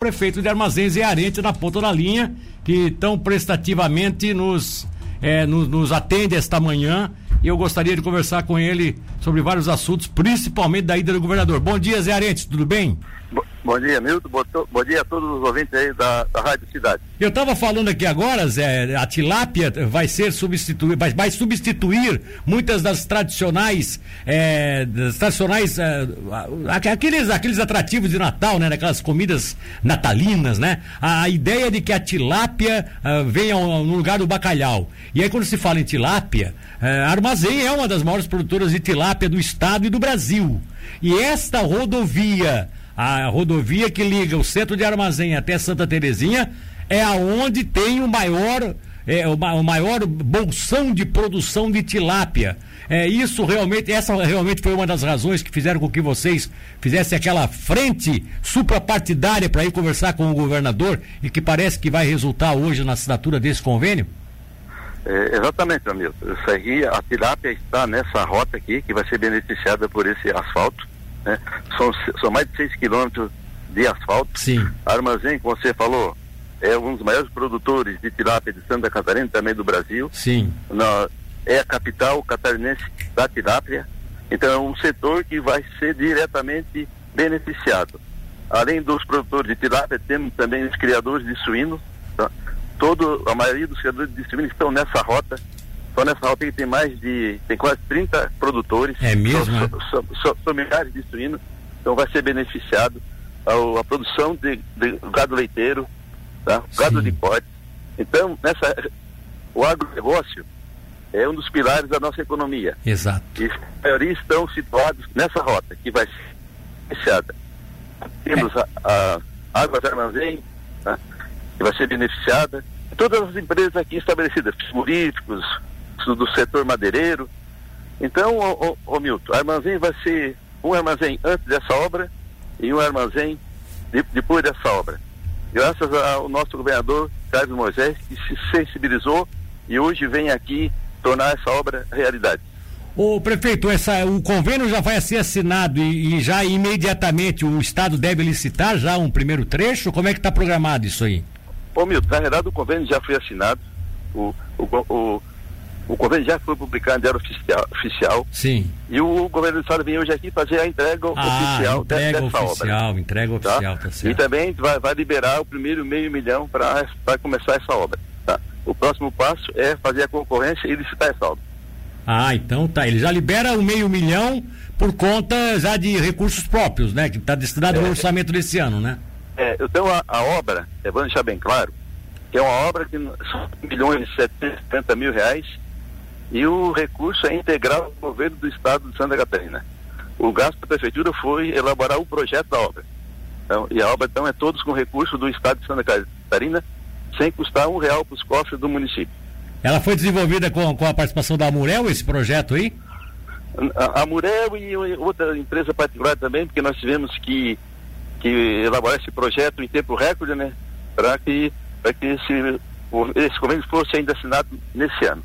prefeito de Armazéns e Arente na ponta da linha, que tão prestativamente nos, é, nos, nos, atende esta manhã. E eu gostaria de conversar com ele sobre vários assuntos, principalmente da ida do governador. Bom dia, Zé Arente, tudo bem? Bom dia, Milton. Bom dia a todos os ouvintes aí da, da Rádio Cidade. Eu estava falando aqui agora, Zé, a tilápia vai ser substituir, vai, vai substituir muitas das tradicionais, é, das tradicionais, é, aqueles, aqueles atrativos de Natal, né? Aquelas comidas natalinas, né? A, a ideia de que a tilápia uh, venha no lugar do bacalhau. E aí quando se fala em tilápia, uh, Armazém é uma das maiores produtoras de tilápia do estado e do Brasil. E esta rodovia a rodovia que liga o centro de Armazém até Santa Terezinha é aonde tem o maior é, o, o maior bolsão de produção de tilápia. É, isso realmente, essa realmente foi uma das razões que fizeram com que vocês fizessem aquela frente suprapartidária para ir conversar com o governador e que parece que vai resultar hoje na assinatura desse convênio? É, exatamente, Hamilton. Isso aí, a tilápia está nessa rota aqui, que vai ser beneficiada por esse asfalto. Né? São, são mais de 6 quilômetros de asfalto. Sim. Armazém, como você falou, é um dos maiores produtores de tilápia de Santa Catarina, também do Brasil. Sim. Na, é a capital catarinense da tilápia. Então é um setor que vai ser diretamente beneficiado. Além dos produtores de tilápia, temos também os criadores de suíno. Tá? Todo, a maioria dos criadores de suíno estão nessa rota só nessa rota que tem mais de. tem quase 30 produtores. É mesmo? São, é? são, são, são milhares de suínos, então vai ser beneficiado a, a produção de, de, gado leiteiro, tá? gado de corte. Então, nessa, o agronegócio é um dos pilares da nossa economia. Exato. E a maioria estão situados nessa rota, que vai ser beneficiada. Temos é. a, a Águas Armazém, tá? que vai ser beneficiada. Todas as empresas aqui estabelecidas, frigoríficos, do setor madeireiro. Então, ô, ô, ô Milton, armazém vai ser um armazém antes dessa obra e um armazém de, depois dessa obra. Graças ao nosso governador Carlos Moisés, que se sensibilizou e hoje vem aqui tornar essa obra realidade. O prefeito, essa, o convênio já vai ser assinado e, e, já imediatamente o Estado deve licitar já um primeiro trecho? Como é que está programado isso aí? Ô Milton, na verdade o convênio já foi assinado. O, o, o, o convênio já foi publicado em diário oficial, oficial. Sim. E o governo do estado vem hoje aqui fazer a entrega ah, oficial entrega dessa oficial, obra. Entrega tá? oficial, tá certo. E também vai, vai liberar o primeiro meio milhão para começar essa obra. Tá? O próximo passo é fazer a concorrência e licitar essa obra. Ah, então tá. Ele já libera o meio milhão por conta já de recursos próprios, né? Que está destinado é, no orçamento desse ano, né? É, então a, a obra, é, vamos deixar bem claro, que é uma obra que são milhões e 750 mil reais e o recurso é integral do governo do estado de Santa Catarina. O gasto da prefeitura foi elaborar o projeto da obra. Então, e a obra então é todos com recurso do estado de Santa Catarina, sem custar um real para os cofres do município. Ela foi desenvolvida com, com a participação da Amurel, esse projeto aí? A, a Murel e outra empresa particular também, porque nós tivemos que, que elaborar esse projeto em tempo recorde, né? Para que, que esse, esse convênio fosse ainda assinado nesse ano.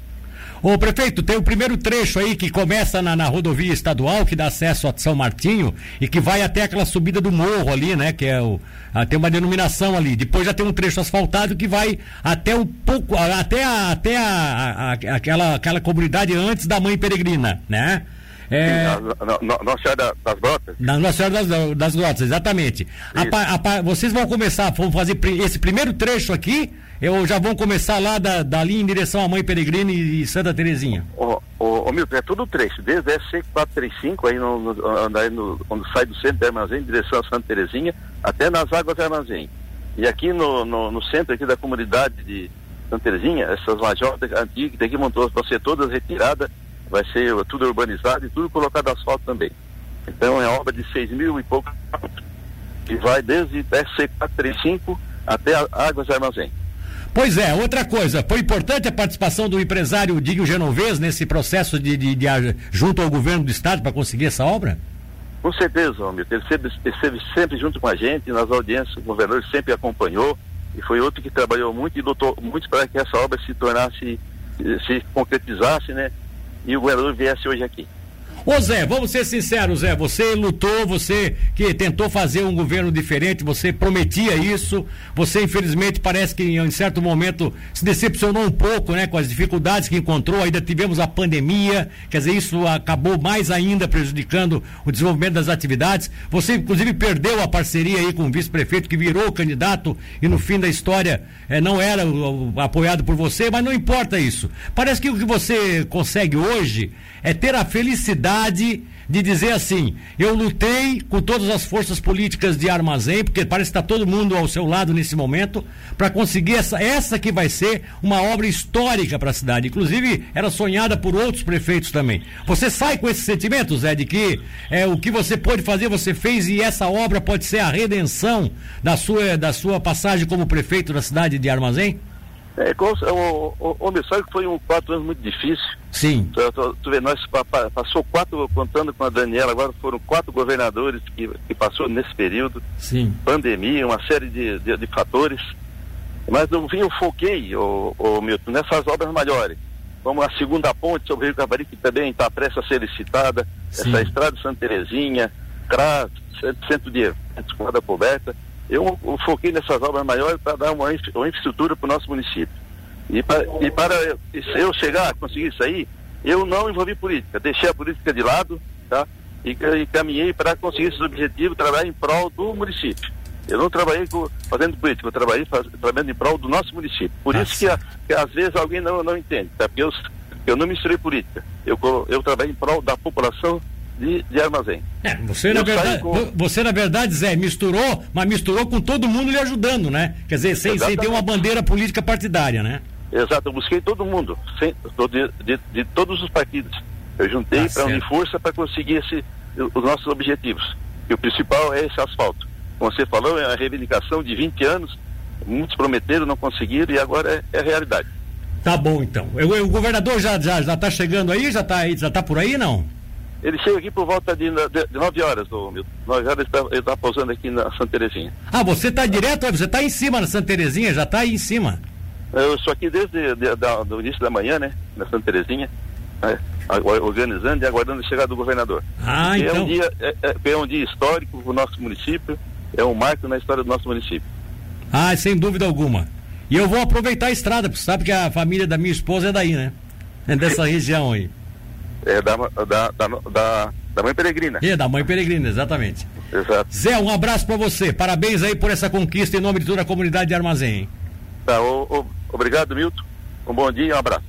Ô prefeito, tem o primeiro trecho aí que começa na, na, rodovia estadual, que dá acesso a São Martinho e que vai até aquela subida do morro ali, né? Que é o. Ah, tem uma denominação ali. Depois já tem um trecho asfaltado que vai até um pouco. até, a, até a, a, aquela, aquela comunidade antes da mãe peregrina, né? É... Nossa Senhora das Grotas? Na Nossa Senhora das, das Grotas, exatamente. A, a, vocês vão começar, vão fazer esse primeiro trecho aqui, eu já vão começar lá da, dali em direção à Mãe Peregrina e, e Santa Terezinha. Ô, ô, ô Milton, é tudo trecho, desde a SC435, aí no, no, aí no, quando sai do centro do armazém, em direção a Santa Terezinha, até nas águas do armazém. E aqui no, no, no centro aqui da comunidade de Santa Terezinha, essas lajotas antigas que tem que montar, vão ser todas retiradas vai ser tudo urbanizado e tudo colocado asfalto também. Então é obra de seis mil e pouco que vai desde SC435 até Águas Armazém. Pois é, outra coisa, foi importante a participação do empresário Dinho Genovez nesse processo de, de, de junto ao governo do estado para conseguir essa obra? Com certeza, homem. Ele esteve, esteve sempre junto com a gente, nas audiências, o governador sempre acompanhou e foi outro que trabalhou muito e lutou muito para que essa obra se tornasse, se concretizasse, né? E o governador viesse hoje aqui. Ô Zé, vamos ser sinceros, Zé. Você lutou, você que tentou fazer um governo diferente, você prometia isso. Você, infelizmente, parece que em certo momento se decepcionou um pouco, né, com as dificuldades que encontrou. Ainda tivemos a pandemia, quer dizer, isso acabou mais ainda prejudicando o desenvolvimento das atividades. Você, inclusive, perdeu a parceria aí com o vice-prefeito que virou candidato e no fim da história eh, não era o, o, apoiado por você, mas não importa isso. Parece que o que você consegue hoje é ter a felicidade de dizer assim: eu lutei com todas as forças políticas de armazém, porque parece que está todo mundo ao seu lado nesse momento, para conseguir essa, essa que vai ser uma obra histórica para a cidade. Inclusive, era sonhada por outros prefeitos também. Você sai com esse sentimento, Zé, de que é, o que você pode fazer, você fez e essa obra pode ser a redenção da sua, da sua passagem como prefeito da cidade de Armazém? É, o, o, o que foi um quatro anos muito difícil. Sim. Tu, tu, tu vê, nós pa, passou quatro, contando com a Daniela, agora foram quatro governadores que, que passou nesse período. Sim. Pandemia, uma série de, de, de fatores. Mas no fim eu foquei, o, o Milton, nessas obras maiores. Como a segunda ponte sobre o Rio Cavari, que também está prestes a ser licitada, Sim. essa estrada de Santa Terezinha, CRAS, centro de escola coberta eu, foquei nessas obras maiores para dar uma, uma infraestrutura para o nosso município. E para, e para eu chegar a conseguir isso aí, eu não envolvi política, deixei a política de lado, tá? E, e caminhei para conseguir esses objetivos, trabalhar em prol do município. Eu não trabalhei com, fazendo política, eu trabalhei faz, trabalhando em prol do nosso município. Por isso que, que, às vezes alguém não, não entende, tá? Porque eu, eu não misturei política. Eu, eu trabalhei em prol da população de, de armazém. É, você, na verdade, com... você, na verdade, Zé, misturou, mas misturou com todo mundo lhe ajudando, né? Quer dizer, sem, sem ter uma bandeira política partidária, né? Exato, eu busquei todo mundo, sem, de, de, de todos os partidos. Eu juntei tá para unir força para conseguir esse, os nossos objetivos. E o principal é esse asfalto. Como você falou, é a reivindicação de 20 anos, muitos prometeram, não conseguiram e agora é, é realidade. Tá bom então. O, o governador já, já, já tá chegando aí? Já tá, aí, já tá por aí, não? Ele chega aqui por volta de, de, de 9 horas, do Milton. 9 horas ele está tá pousando aqui na Santa Terezinha. Ah, você está direto, você está em cima na Santa Terezinha, já está aí em cima. Eu estou aqui desde de, de, do início da manhã, né? Na Santa Terezinha. Né, organizando e aguardando a chegada do governador. Ah, então. É um, dia, é, é, é um dia histórico para o nosso município, é um marco na história do nosso município. Ah, sem dúvida alguma. E eu vou aproveitar a estrada, porque sabe que a família da minha esposa é daí, né? É dessa região aí. É da, da, da, da, Mãe Peregrina. É, da Mãe Peregrina, exatamente. Exato. Zé, um abraço para você. Parabéns aí por essa conquista em nome de toda a comunidade de Armazém. Tá, o, o, obrigado, Milton. Um bom dia e um abraço.